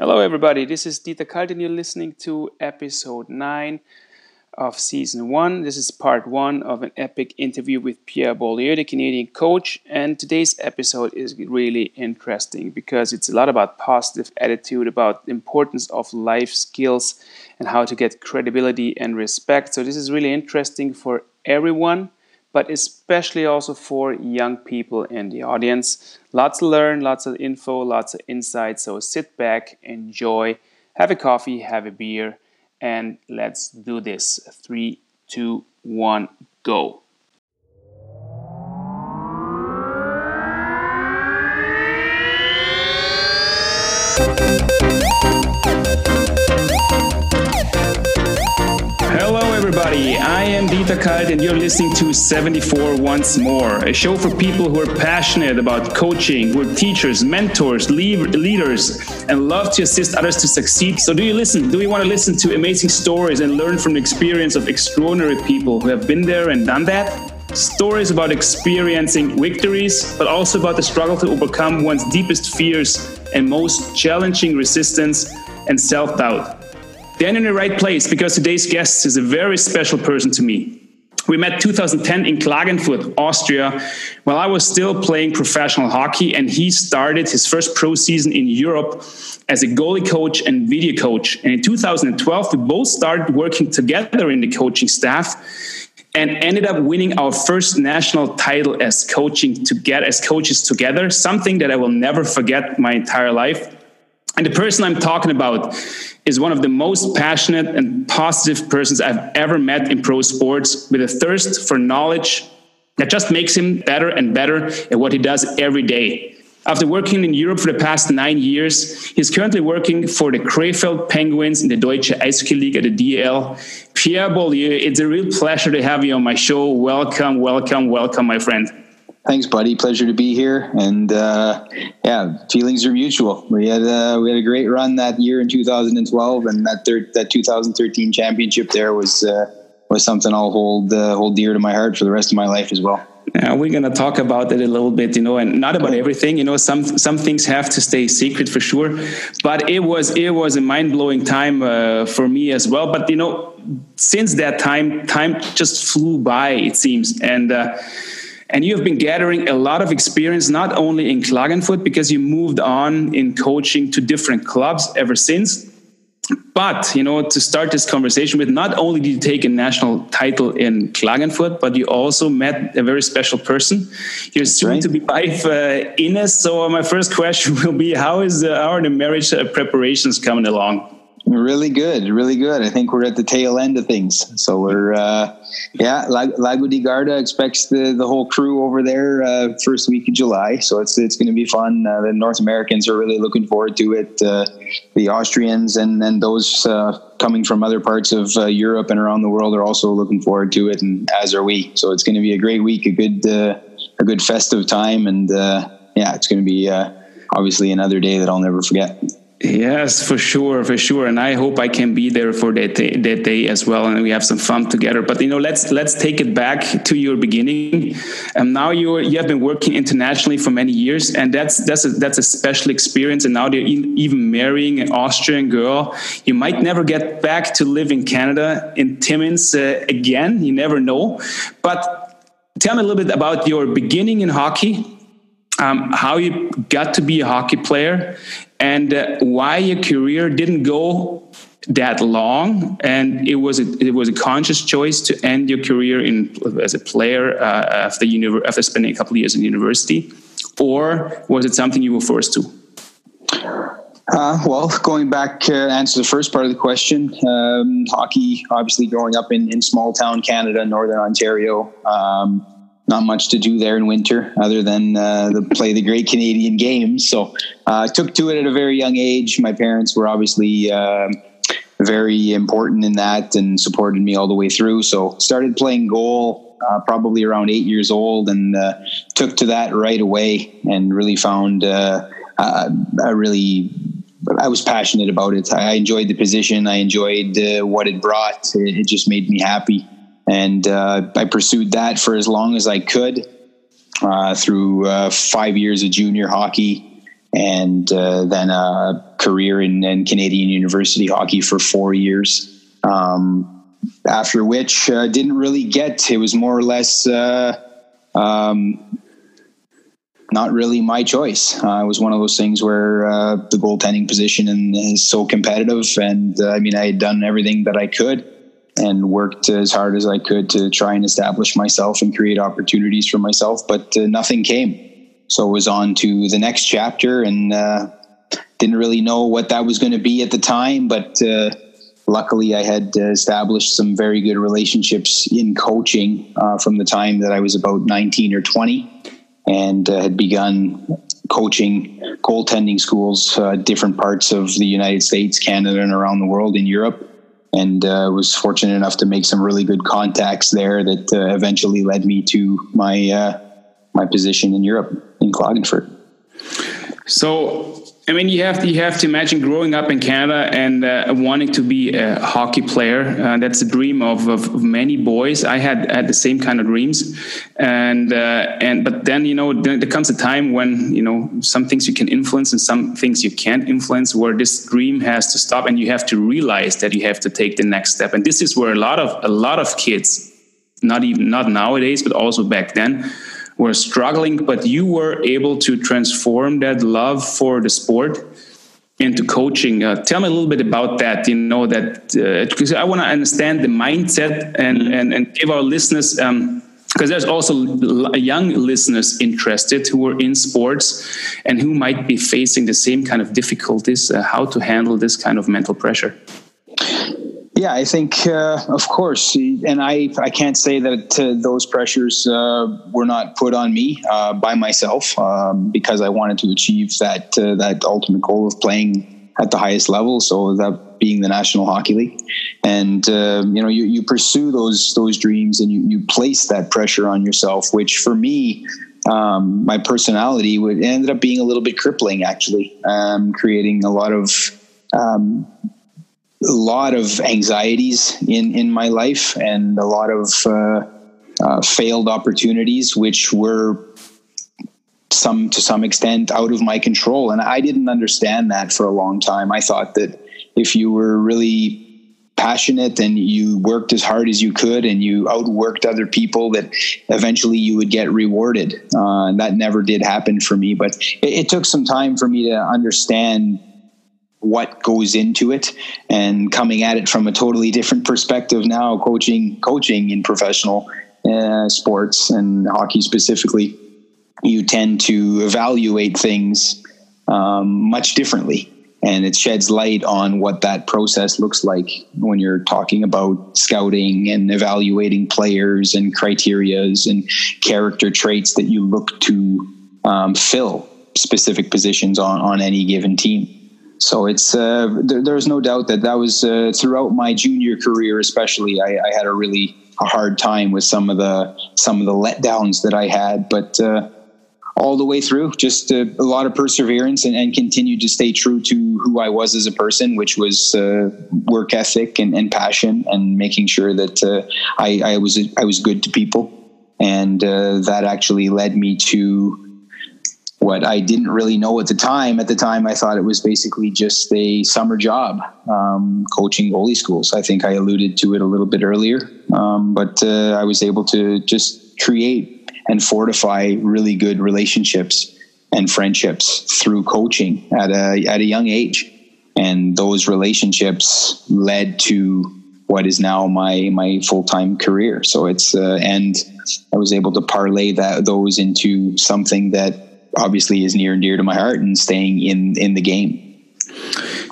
Hello, everybody. This is Dieter Kalt, and you're listening to episode 9 of season 1. This is part 1 of an epic interview with Pierre Beaulieu, the Canadian coach. And today's episode is really interesting because it's a lot about positive attitude, about the importance of life skills, and how to get credibility and respect. So, this is really interesting for everyone but especially also for young people in the audience. Lots to learn, lots of info, lots of insights. So sit back, enjoy, have a coffee, have a beer, and let's do this. Three, two, one, go. Everybody. I am Dieter Kalt, and you're listening to 74 Once More, a show for people who are passionate about coaching, who are teachers, mentors, leaders, and love to assist others to succeed. So, do you listen? Do you want to listen to amazing stories and learn from the experience of extraordinary people who have been there and done that? Stories about experiencing victories, but also about the struggle to overcome one's deepest fears and most challenging resistance and self doubt. Then in the right place because today's guest is a very special person to me. We met 2010 in Klagenfurt, Austria, while I was still playing professional hockey, and he started his first pro season in Europe as a goalie coach and video coach. And in 2012, we both started working together in the coaching staff and ended up winning our first national title as coaching together as coaches together, something that I will never forget my entire life. And the person I'm talking about is one of the most passionate and positive persons I've ever met in pro sports with a thirst for knowledge that just makes him better and better at what he does every day. After working in Europe for the past nine years, he's currently working for the Krefeld Penguins in the Deutsche Eishockey League at the DEL. Pierre Beaulieu, it's a real pleasure to have you on my show. Welcome, welcome, welcome, my friend. Thanks, buddy. Pleasure to be here. And uh, yeah, feelings are mutual. We had uh, we had a great run that year in 2012, and that thir- that 2013 championship there was uh, was something I'll hold uh, hold dear to my heart for the rest of my life as well. Yeah, we're gonna talk about it a little bit, you know, and not about everything. You know, some some things have to stay secret for sure. But it was it was a mind blowing time uh, for me as well. But you know, since that time, time just flew by. It seems, and uh, and you have been gathering a lot of experience, not only in Klagenfurt, because you moved on in coaching to different clubs ever since. But, you know, to start this conversation with, not only did you take a national title in Klagenfurt, but you also met a very special person. Your soon right. to be wife, uh, Ines. So, my first question will be how, is, uh, how are the marriage uh, preparations coming along? Really good, really good. I think we're at the tail end of things. So we're, uh, yeah, Lago di Garda expects the, the whole crew over there uh, first week of July. So it's it's going to be fun. Uh, the North Americans are really looking forward to it. Uh, the Austrians and and those uh, coming from other parts of uh, Europe and around the world are also looking forward to it, and as are we. So it's going to be a great week, a good a good festive time, and yeah, it's going to be obviously another day that I'll never forget. Yes, for sure, for sure, and I hope I can be there for that day, that day as well, and we have some fun together. But you know, let's let's take it back to your beginning. And um, now you you have been working internationally for many years, and that's that's a, that's a special experience. And now you're even marrying an Austrian girl. You might never get back to live in Canada in Timmins uh, again. You never know. But tell me a little bit about your beginning in hockey um, how you got to be a hockey player and uh, why your career didn't go that long. And it was a, it was a conscious choice to end your career in as a player uh, after after spending a couple of years in university or was it something you were forced to? Uh, well, going back to answer the first part of the question, um, hockey, obviously growing up in, in small town Canada, Northern Ontario, um, not much to do there in winter other than uh, the, play the great Canadian games. So I uh, took to it at a very young age. My parents were obviously uh, very important in that and supported me all the way through. So started playing goal uh, probably around eight years old and uh, took to that right away and really found uh, I really I was passionate about it. I enjoyed the position. I enjoyed what it brought. It just made me happy and uh, I pursued that for as long as I could uh, through uh, five years of junior hockey, and uh, then a career in, in, Canadian university hockey for four years. Um, after which uh, didn't really get. It was more or less uh, um, not really my choice. It was one of those things where the goaltending position is so competitive, and I mean, I had done everything that I could and worked as hard as I could to try and establish myself and create opportunities for myself, but uh, nothing came. So it was on to the next chapter, and uh, didn't really know what that was going to be at the time, but uh, luckily I had established some very good relationships in coaching from the time that I was about 19 or 20 and uh, had begun coaching goaltending schools, uh, different parts of the United States, Canada, and around the world in Europe. And uh, was fortunate enough to make some really good contacts there that uh, eventually led me to my uh, my position in Europe in Klagenfurt. So I mean, you have to you have to imagine growing up in Canada and uh, wanting to be a hockey player. Uh, that's a dream of, of, many boys. I had had the same kind of dreams, and uh, and but then you know there, comes a time when you know some things you can influence and some things you can't influence. Where this dream has to stop, and you have to realize that you have to take the next step. And this is where a lot of a lot of kids, not even not nowadays, but also back then were struggling, but you were able to transform that love for the sport into coaching. Uh, tell me a little bit about that. You know that because uh, I want to understand the mindset and and, and give our listeners. because um, there's also young listeners interested who are in sports and who might be facing the same kind of difficulties, uh, how to handle this kind of mental pressure. Yeah, I think, uh, of course, and I, I can't say that uh, those pressures uh, were not put on me uh, by myself um, because I wanted to achieve that uh, that ultimate goal of playing at the highest level. So that being the National Hockey League, and um, you know, you, you pursue those those dreams and you, you place that pressure on yourself, which for me. Um, my personality would ended up being a little bit crippling, actually, um, creating a lot of um, a lot of anxieties in in my life and a lot of uh, uh, failed opportunities, which were some to some extent out of my control. And I didn't understand that for a long time. I thought that if you were really passionate and you worked as hard as you could and you outworked other people that eventually you would get rewarded uh, and that never did happen for me but it, it took some time for me to understand what goes into it. And coming at it from a totally different perspective now coaching coaching in professional uh, sports and hockey specifically you tend to evaluate things um, much differently. And it sheds light on what that process looks like when you're talking about scouting and evaluating players and criterias and character traits that you look to um, fill specific positions on, on any given team so it's uh, there, there's no doubt that that was uh, throughout my junior career, especially. I, I, had a really a hard time with some of the some of the letdowns that I had, but uh, all the way through, just a, uh, a lot of perseverance and, and continued to stay true to who I was as a person, which was uh, work ethic and, and, passion, and making sure that uh, I, I was I was good to people, and that actually led me to what I didn't really know at the time. At the time, I thought it was basically just a summer job, um, coaching goalie schools. I think I alluded to it a little bit earlier, um, but uh, I was able to just create and fortify really good relationships and friendships through coaching at a at a young age, and those relationships led to what is now my my full time career. So it's uh, and I was able to parlay that those into something that obviously is near and dear to my heart and staying in in the game.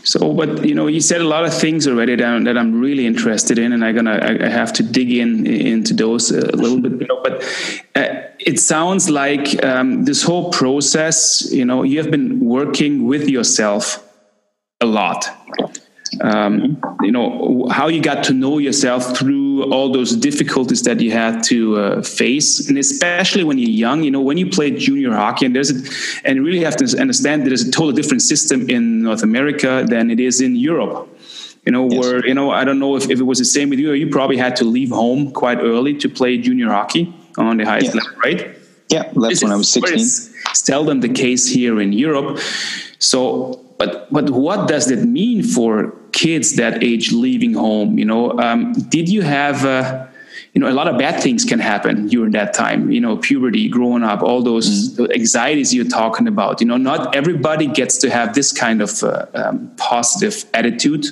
So, but you know, you said a lot of things already that, that I'm really interested in, and I'm gonna I have to dig in into those a little bit. You know, but uh, it sounds like um, this whole process, you know, you have been working with yourself a lot um, you know how you got to know yourself through all those difficulties that you had to uh, face and especially when you're young you know when you play junior hockey and there's a, and you really have to understand that there's a totally different system in north america than it is in europe you know yes. where you know i don't know if, if it was the same with you you probably had to leave home quite early to play junior hockey on the highest yes. level right yeah, left when I was 16. it's seldom the case here in Europe. So, but but what does that mean for kids that age leaving home? You know, um, did you have uh, you know a lot of bad things can happen during that time you know puberty growing up all those mm. anxieties you're talking about you know not everybody gets to have this kind of uh, um, positive attitude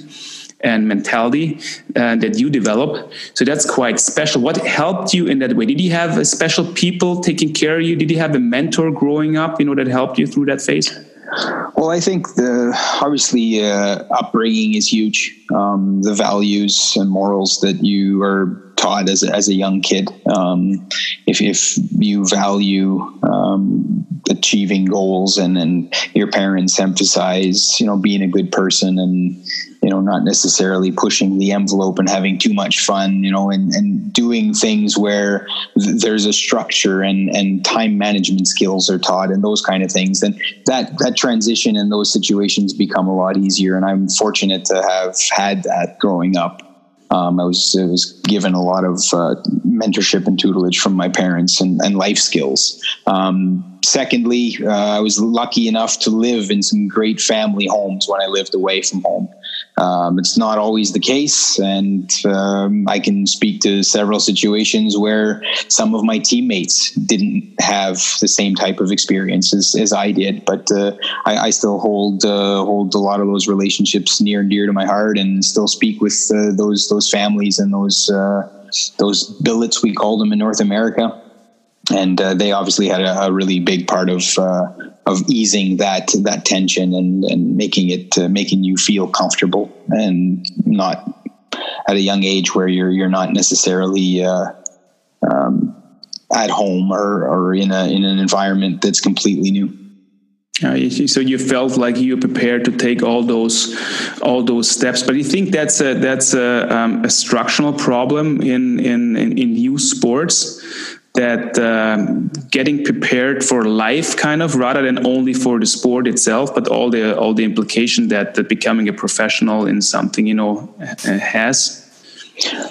and mentality uh, that you develop. So that's quite special. What helped you in that way? Did you have special people taking care of you? Did you have a mentor growing up you know that helped you through that phase well, I think the obviously uh, upbringing is huge. Um, the values and morals that you are taught as a, as a young kid. Um, if if you value um, achieving goals and and your parents emphasize you know being a good person and you know not necessarily pushing the envelope and having too much fun you know and, and doing things where th- there's a structure and and time management skills are taught and those kind of things then that that transition in those situations become a lot easier and i'm fortunate to have had that growing up um, I was I was given a lot of uh, mentorship and tutelage from my parents and, and life skills. Um, secondly, uh, I was lucky enough to live in some great family homes when I lived away from home. Um, it's not always the case, and um, I can speak to several situations where some of my teammates didn't have the same type of experiences as I did. But uh, I, I, still hold uh, hold a lot of those relationships near and dear to my heart, and still speak with uh, those those families and those uh, those billets we call them in North America and uh, they obviously had a, a, really big part of uh, of easing that that tension and and making it uh, making you feel comfortable and not at a young age where you're you're not necessarily uh, um, at home or or in a in an environment that's completely new. Uh, so you felt like you prepared to take all those all those steps, but you think that's a that's a, um, a structural problem in in in, in youth sports that um, getting prepared for life kind of rather than only for the sport itself but all the all the implication that, that becoming a professional in something you know has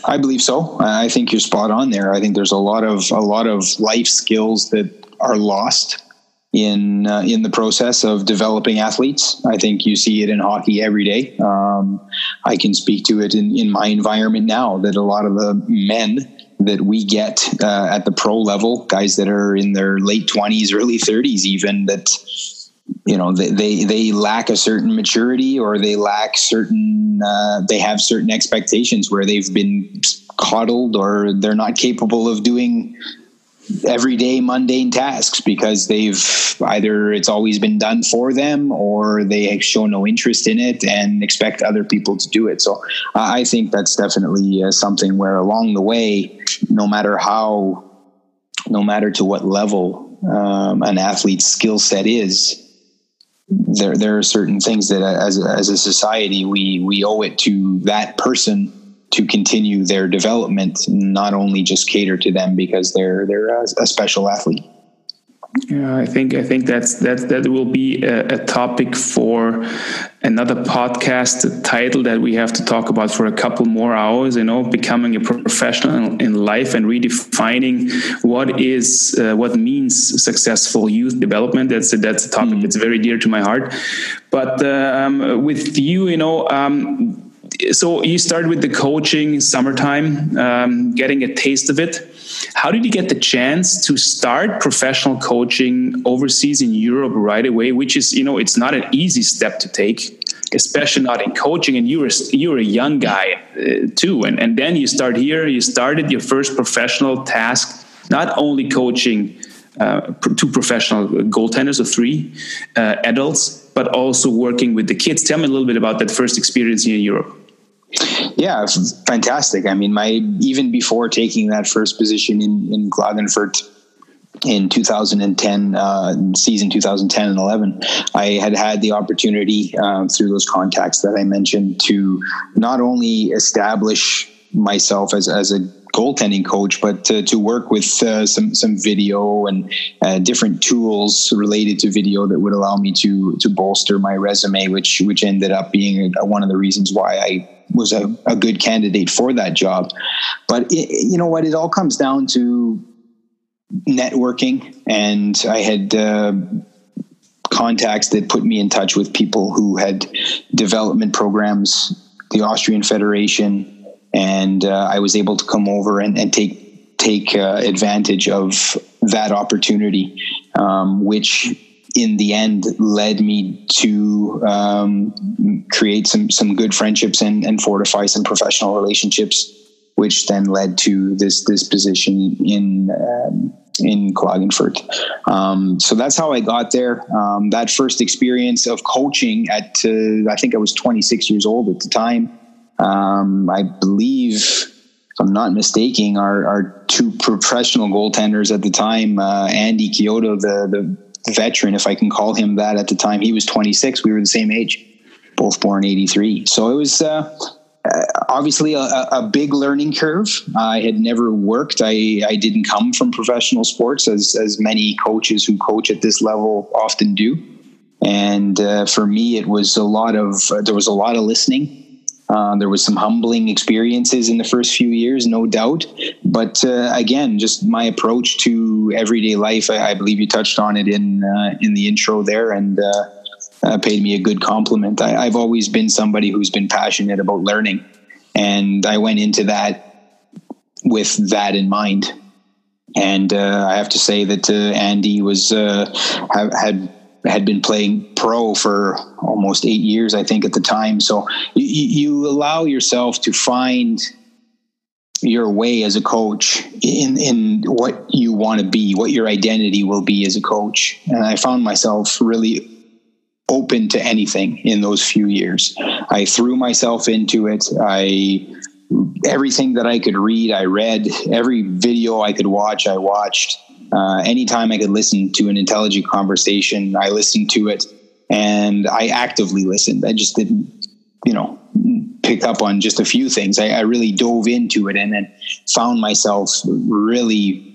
i believe so i think you're spot on there i think there's a lot of a lot of life skills that are lost in uh, in the process of developing athletes. I think you see it in hockey every day. Um, I can speak to it in, in my environment now that a lot of the men that we get uh, at the pro level, guys that are in their late twenties, early thirties, even that you know they, they, lack a certain maturity or they lack certain uh, they have certain expectations where they've been coddled or they're not capable of doing everyday mundane tasks because they've either it's always been done for them or they show no interest in it and expect other people to do it. So uh, I think that's definitely uh, something where along the way, no matter how, no matter to what level um, an athlete's skill set is, there there are certain things that as as a society we we owe it to that person to continue their development, not only just cater to them because they're they're a, a special athlete. Yeah, I think I think that's that that will be a, a, topic for another podcast. Title that we have to talk about for a couple more hours. You know, becoming a professional in life and redefining what is uh, what means successful youth development. That's a, that's a topic mm-hmm. that's very dear to my heart. But um, with you, you know. Um, so you started with the coaching summertime, um, getting a taste of it. How did you get the chance to start professional coaching overseas in Europe right away? Which is, you know, it's not an easy step to take, especially not in coaching. And you were you were a young guy uh, too, and and then you start here. You started your first professional task, not only coaching. Uh, two professional goaltenders or three uh, adults, but also working with the kids. Tell me a little bit about that first experience here in Europe. Yeah, fantastic. I mean, my even before taking that first position in in Klagenfurt in 2010 uh, season 2010 and 11 i had had the opportunity um, through those contacts that i mentioned to not only establish myself as, as a goaltending coach, but to, to work with uh, some some video and uh, different tools related to video that would allow me to to bolster my resume, which which ended up being one of the reasons why I was a, a good candidate for that job. But it, you know what? It all comes down to networking, and I had uh, contacts that put me in touch with people who had development programs, the Austrian Federation, and uh, I was able to come over and, and take take uh, advantage of that opportunity, um, which in the end led me to um, create some some good friendships and, and fortify some professional relationships, which then led to this this position in um, in Klagenfurt. Um, so that's how I got there. Um, that first experience of coaching at uh, I think I was 26 years old at the time. Um, I believe, if I'm not mistaken, our, our two professional goaltenders at the time, uh, Andy Chiodo, the the veteran, if I can call him that at the time. He was 26. We were the same age, both born 83. So it was uh, uh, obviously a, a, big learning curve. I had never worked. I, I didn't come from professional sports as, as many coaches who coach at this level often do. And uh, for me, it was a lot of, uh, there was a lot of listening uh, there was some humbling experiences in the first few years, no doubt. But uh, again, just my approach to everyday life, I, I believe you touched on it in uh, in the intro there, and uh, uh, paid me a good compliment. I, I've always been somebody who's been passionate about learning, and I went into that with that in mind. And I have to say that Andy was have, had had been playing pro for almost eight years, I think, at the time. So you, you allow yourself to find your way as a coach in in what you want to be, what your identity will be as a coach. And I found myself really open to anything in those few years. I threw myself into it. I everything that I could read, I read. Every video I could watch, I watched. Uh, anytime I could listen to an intelligent conversation, I listened to it and I actively listened. I just didn't, you know, pick up on just a few things. I, I really dove into it and then found myself really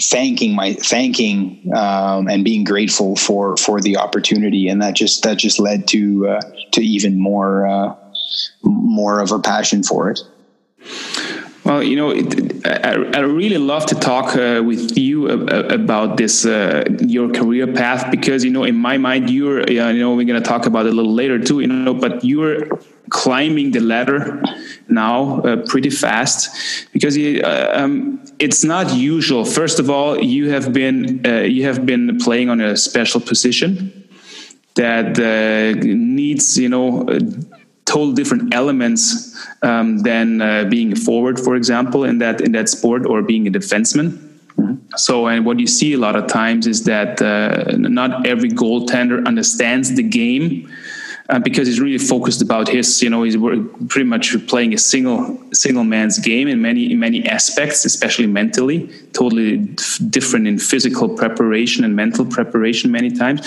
thanking my thanking um, and being grateful for for the opportunity and that just that just led to uh, to even more uh, more of a passion for it well, you know, it, I, I, really love to talk uh, with you about this uh, your career path because you know, in my mind, you're uh, you know we're gonna talk about it a little later too, you know, but you're climbing the ladder now uh, pretty fast because uh, um, it's not usual. First of all, you have been uh, you have been playing on a special position that needs you know total different elements um, than uh, being a forward, for example, in that in that sport, or being a defenseman. Mm-hmm. So, and what you see a lot of times is that uh, not every goaltender understands the game uh, because he's really focused about his. You know, he's pretty much playing a single single man's game in many in many aspects, especially mentally. Totally different in physical preparation and mental preparation many times.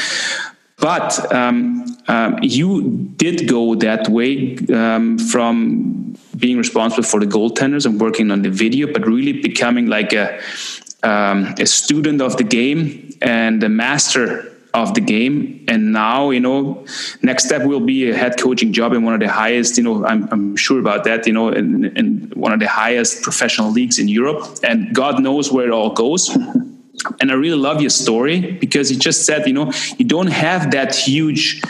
But um, um, you did go that way um, from being responsible for the goaltenders and working on the video, but really becoming like a, um, a student of the game and a master of the game. And now, you know, next step will be a head coaching job in one of the highest, you know, I'm, I'm sure about that, you know, in, in one of the highest professional leagues in Europe. And God knows where it all goes. and I really love your story because you just said, you know, you don't have that huge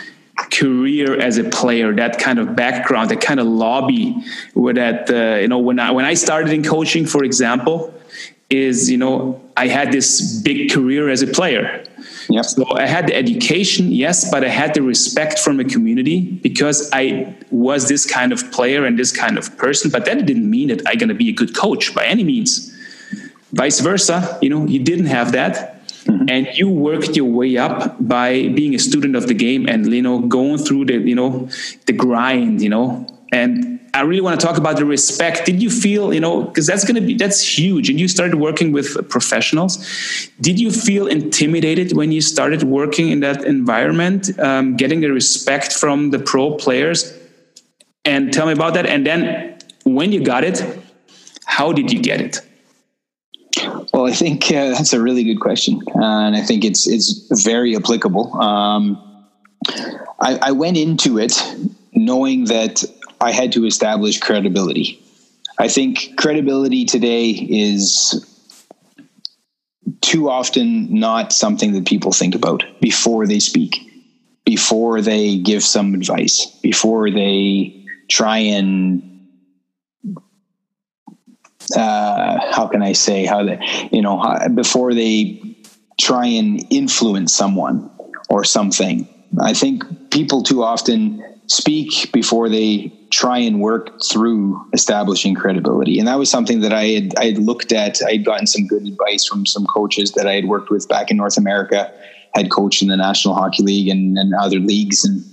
career as a player, that kind of background, that kind of lobby where that, uh, you know, when I, when I started in coaching, for example, is, you know, I had this big career as a player. Yep. So I had the education, yes, but I had the respect from the community because I was this kind of player and this kind of person. But that didn't mean that I'm going to be a good coach by any means. Vice versa, you know, you didn't have that. Mm-hmm. and you worked your way up by being a student of the game and you know going through the you know the grind you know. And i really want to talk about the respect. Did you feel you know because that's going to be that's huge. And you started working with professionals. Did you feel intimidated when you started working in that environment um, getting the respect from the pro players? And tell me about that. And then when you got it how did you get it well, I think uh, that's a really good question, uh, and I think it's it's very applicable. Um, I, I went into it knowing that I had to establish credibility. I think credibility today is too often not something that people think about before they speak, before they give some advice, before they try and uh, how can I say how they you know how, before they try and influence someone or something. I think people too often speak before they try and work through establishing credibility. And that was something that I had I had looked at. I had gotten some good advice from some coaches that I had worked with back in North America, had coached in the National Hockey League and, and other leagues, and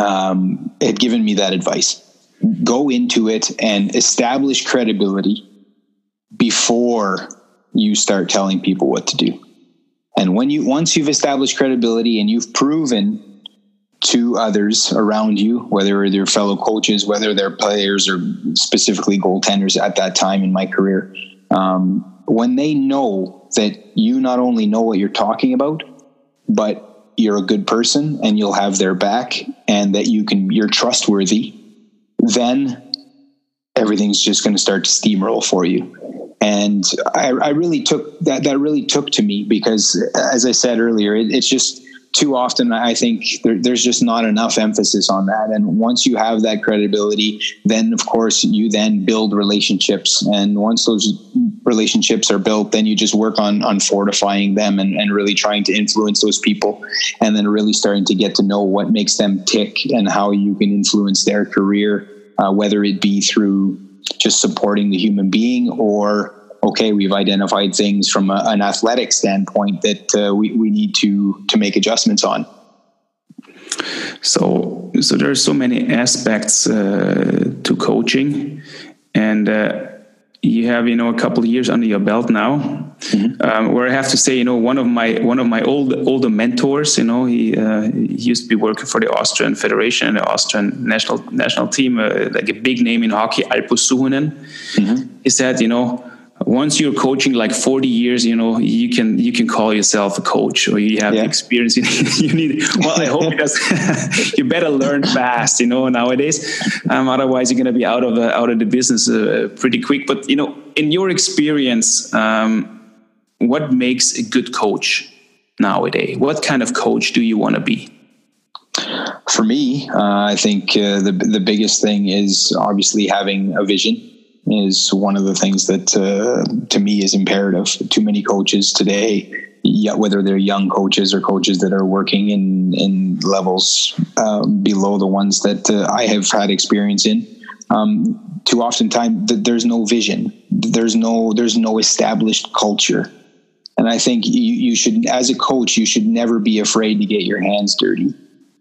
um, had given me that advice. Go into it and establish credibility before you start telling people what to do. And when you once you've established credibility and you've proven to others around you, whether they're fellow coaches, whether they're players or specifically goaltenders at that time in my career, um, when they know that you not only know what you're talking about, but you're a good person and you'll have their back and that you can you're trustworthy, then everything's just going to start to steamroll for you. And I, I, really took that. That really took to me because, as I said earlier, it, it's just too often I think there, there's just not enough emphasis on that. And once you have that credibility, then of course you then build relationships. And once those relationships are built, then you just work on on fortifying them and, and really trying to influence those people, and then really starting to get to know what makes them tick and how you can influence their career, uh, whether it be through just supporting the human being or okay, we've identified things from a, an athletic standpoint that uh, we, we need to to make adjustments on. So, so there are so many aspects uh, to coaching, and uh, you have you know a couple of years under your belt now, mm-hmm. um, where I have to say you know one of my one of my old older mentors, you know he, uh, he used to be working for the Austrian Federation and the Austrian national national team, uh, like a big name in hockey, Alpo Suhonen. Mm-hmm. He said, you know once you're coaching like 40 years you know you can you can call yourself a coach or you have yeah. the experience you need, well i hope because you better learn fast you know nowadays. Um, otherwise you're going to be out of the out of the business uh, pretty quick. But you know in your experience um, what makes a good coach nowadays? What kind of coach do you want to be? For me uh, i think uh, the the biggest thing is obviously having a vision is one of the things that uh, to me is imperative. Too many coaches today, whether they're young coaches or coaches that are working in in levels uh, below the ones that uh, I have had experience in, um, too often time there's no vision. There's no there's no established culture. And I think you, you should, as a coach, you should never be afraid to get your hands dirty.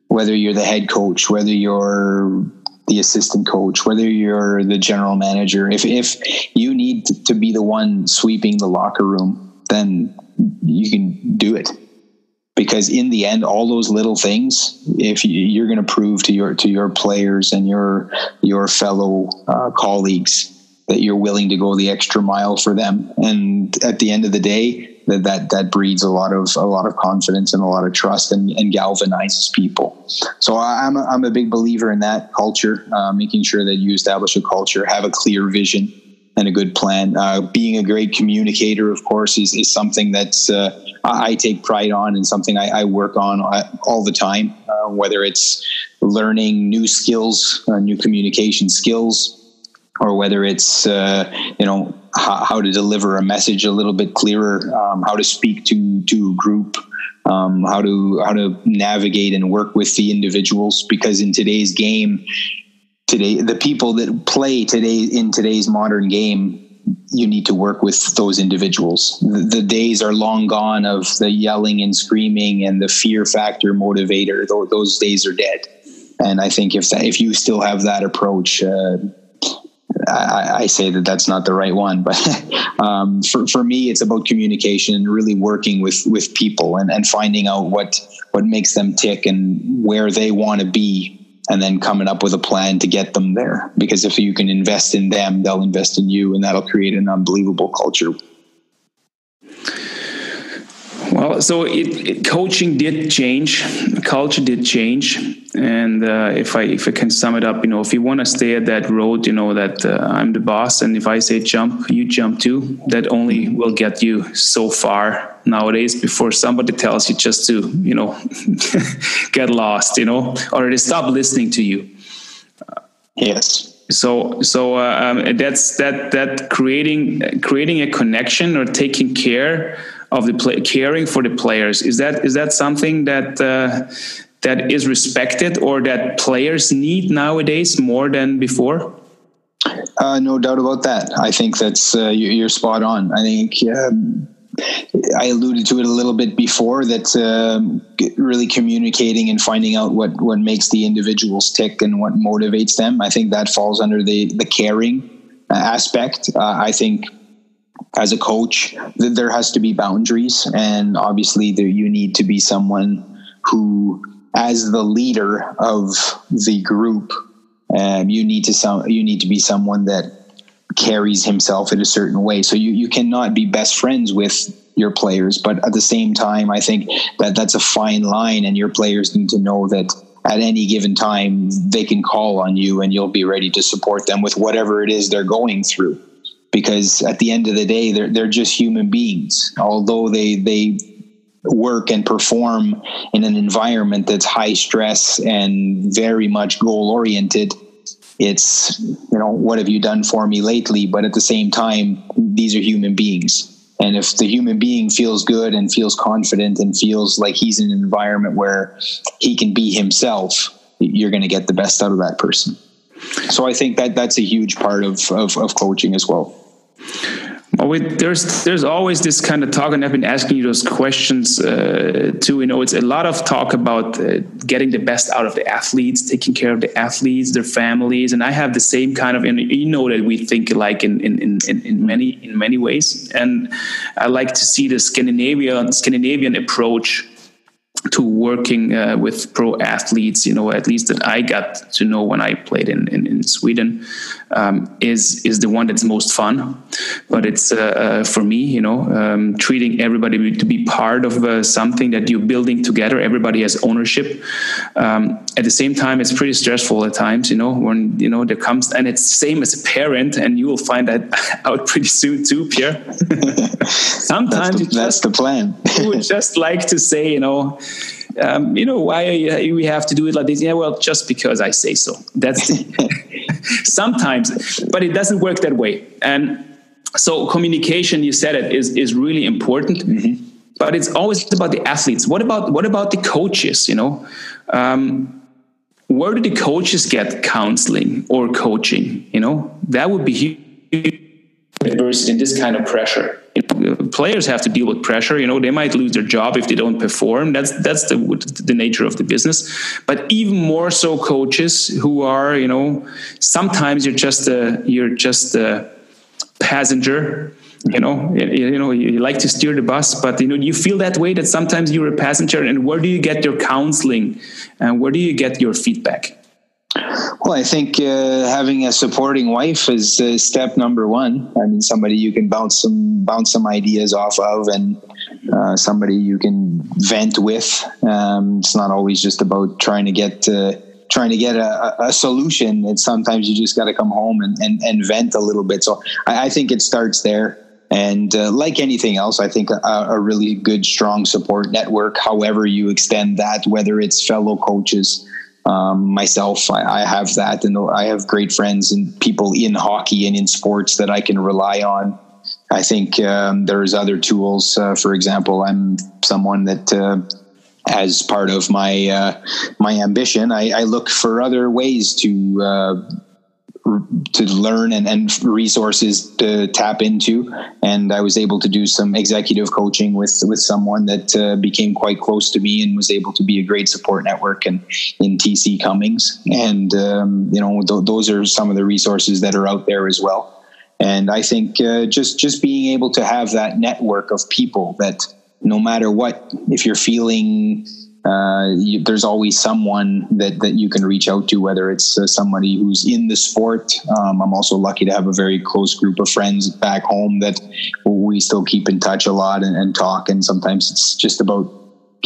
Whether you're the head coach, whether you're the assistant coach, whether you're the general manager, if if you need to, be the one sweeping the locker room, then you can do it. Because in the end, all those little things, if you, are going to prove to your to your players and your your fellow uh, colleagues that you're willing to go the extra mile for them, and at the end of the day, that that that breeds a lot of a lot of confidence and a lot of trust and, and galvanizes people. So I'm a, I'm a big believer in that culture, uh, making sure that you establish a culture, have a clear vision and a good plan. Uh, being a great communicator, of course, is, is something that's uh, I take pride on and something I, I work on uh, all the time. Uh, whether it's learning new skills, uh, new communication skills, or whether it's uh, you know how, how, to deliver a message a little bit clearer, um, how to speak to to a group, um, how to how to navigate and work with the individuals. Because in today's game, today the people that play today in today's modern game. You need to work with those individuals. The, days are long gone of the yelling and screaming and the fear factor motivator. Those, those days are dead. And I think if that, if you still have that approach, uh, I, I, say that that's not the right one, but um, for, for me, it's about communication and really working with, with people and, and finding out what, what makes them tick and where they want to be and then coming up with a plan to get them there. Because if you can invest in them, they'll invest in you and that'll create an unbelievable culture. Well, so it, it, coaching did change, culture did change, and uh, if I if I can sum it up, you know, if you want to stay at that road, you know that uh, I'm the boss, and if I say jump, you jump too. That only will get you so far nowadays before somebody tells you just to you know get lost, you know, or they stop listening to you. Yes so so uh, um, that's that that creating creating a connection or taking care of the play, caring for the players is that is that something that uh, that is respected or that players need nowadays more than before uh, no doubt about that i think that's uh, you're spot on i think um, I alluded to it a little bit before that um, really communicating and finding out what, what makes the individuals tick and what motivates them. I think that falls under the, the caring uh, aspect. Uh, I think as a coach, there has to be boundaries, and obviously, there you need to be someone who, as the leader of the group, um, you need to some you need to be someone that carries himself in a certain way. So you you cannot be best friends with your players, but at the same time, I think that that's a fine line, and your players need to know that at any given time they can call on you, and you'll be ready to support them with whatever it is they're going through because at the end of the day they're they're just human beings. Although they they work and perform in an environment that's high stress and very much goal oriented it's you know what have you done for me lately? But at the same time these are human beings. And if the human being feels good and feels confident and feels like he's in an environment where he can be himself you're going to get the best out of that person. So i think that that's a huge part of, of, of coaching as well well, we, there's there's always this kind of talk, and I've been asking you those questions uh, too. You know, it's a lot of talk about uh, getting the best out of the athletes, taking care of the athletes, their families, and I have the same kind of. And you know that we think like in in, in, in many in many ways, and I like to see the Scandinavian Scandinavian approach to working uh, with pro athletes, you know, at least that I got to know when I played in, in, in Sweden, um, is is the one that's most fun. But it's uh, uh, for me, you know, um, treating everybody to be part of uh, something that you're building together. Everybody has ownership. Um, at the same time, it's pretty stressful at times, you know, when you know there comes and it's same as a parent, and you will find that out pretty soon too, Pierre. Sometimes that's, the, that's the plan. you would just like to say, you know um, you know, why we have to do it like this? Yeah, well, just because I say so. That's sometimes, but it doesn't work that way. And so, communication, you said it, is is really important. Mm-hmm. But it's always about the athletes. What about what about the coaches? You know, um, where do the coaches get counseling or coaching? You know, that would be huge and this kind of pressure players have to deal with pressure you know they might lose their job if they don't perform. That's that's the the nature of the business. But even more so coaches who are you know sometimes you're just a you're just a passenger you know you, you know you like to steer the bus but you know you feel that way that sometimes you're a passenger. And where do you get your counseling? And where do you get your feedback well, I think uh, having a supporting wife is uh, step number one. I mean, somebody you can bounce some bounce some ideas off of, and uh, somebody you can vent with. Um, it's not always just about trying to get uh, trying to get a, a, solution. It's sometimes you just got to come home and, and, and vent a little bit. So I, I think it starts there. And uh, like anything else, I think a, a, really good, strong support network, however you extend that, whether it's fellow coaches, um, myself, I, I, have that, and I have great friends and people in hockey and in sports that I can rely on. I think um, there's other tools. Uh, for example, I'm someone that, uh, as part of my uh, my ambition, I, I, look for other ways to uh, to learn and, and resources to tap into. And I was able to do some executive coaching with with someone that uh, became quite close to me and was able to be a great support network and in TC Cummings. And um, you know, th- those are some of the resources that are out there as well. And I think uh, just just being able to have that network of people that no matter what, if you're feeling uh, you, there's always someone that, that you can reach out to, whether it's uh, somebody who's in the sport. Um, I'm also lucky to have a very close group of friends back home that we still keep in touch a lot and, and talk. And sometimes it's just about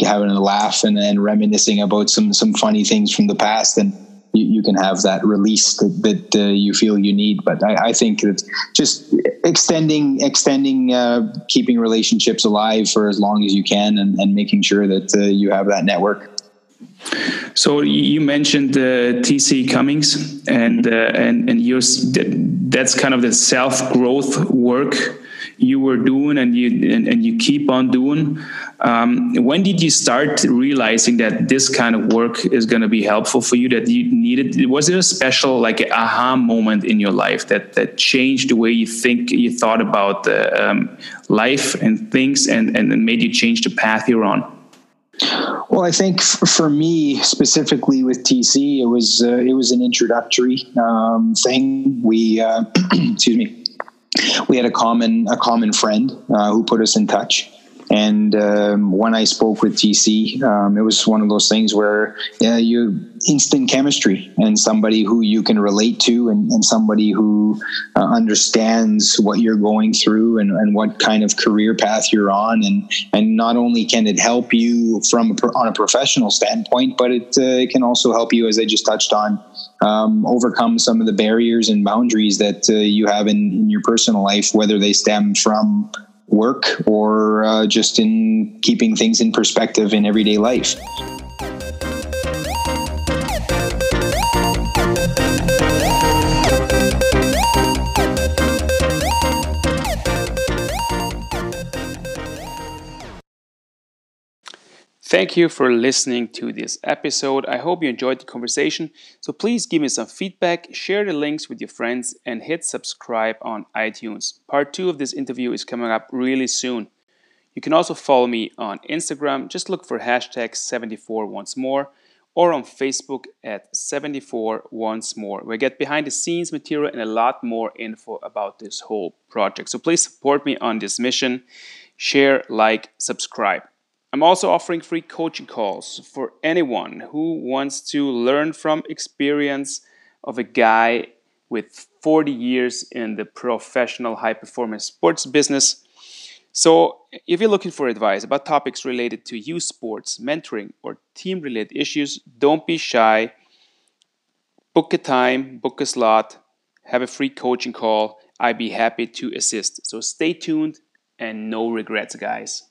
having a laugh and, and reminiscing about some some funny things from the past and you, you can have that release that, that uh, you feel you need but I, I, think that just extending extending uh, keeping relationships alive for as long as you can and, and making sure that uh, you have that network so you mentioned uh, TC Cummings, and uh, and and yours. That's kind of the self growth work you were doing and you and, and you keep on doing um, when did you start realizing that this kind of work is going to be helpful for you that you needed was there a special like aha moment in your life that that changed the way you think you thought about um, life and things and and made you change the path you're on well, I think for me specifically with TC, it was uh, it was an introductory um, thing. We uh, excuse me, we had a common a common friend uh, who put us in touch. And um, when I spoke with TC, um, it was one of those things where yeah, you instant chemistry and somebody who you can relate to and, and somebody who uh, understands what you're going through and, and what kind of career path you're on. And, and not only can it help you from a, on a professional standpoint, but it, uh, it can also help you, as I just touched on, um, overcome some of the barriers and boundaries that uh, you have in, in your personal life, whether they stem from work or uh, just in keeping things in perspective in everyday life. Thank you for listening to this episode. I hope you enjoyed the conversation. So please give me some feedback, share the links with your friends, and hit subscribe on iTunes. Part two of this interview is coming up really soon. You can also follow me on Instagram. Just look for hashtag 74 once more or on Facebook at 74 once more. We get behind the scenes material and a lot more info about this whole project. So please support me on this mission. Share, like, subscribe. I'm also offering free coaching calls for anyone who wants to learn from experience of a guy with 40 years in the professional high performance sports business. So, if you're looking for advice about topics related to youth sports, mentoring, or team related issues, don't be shy. Book a time, book a slot, have a free coaching call. I'd be happy to assist. So, stay tuned and no regrets, guys.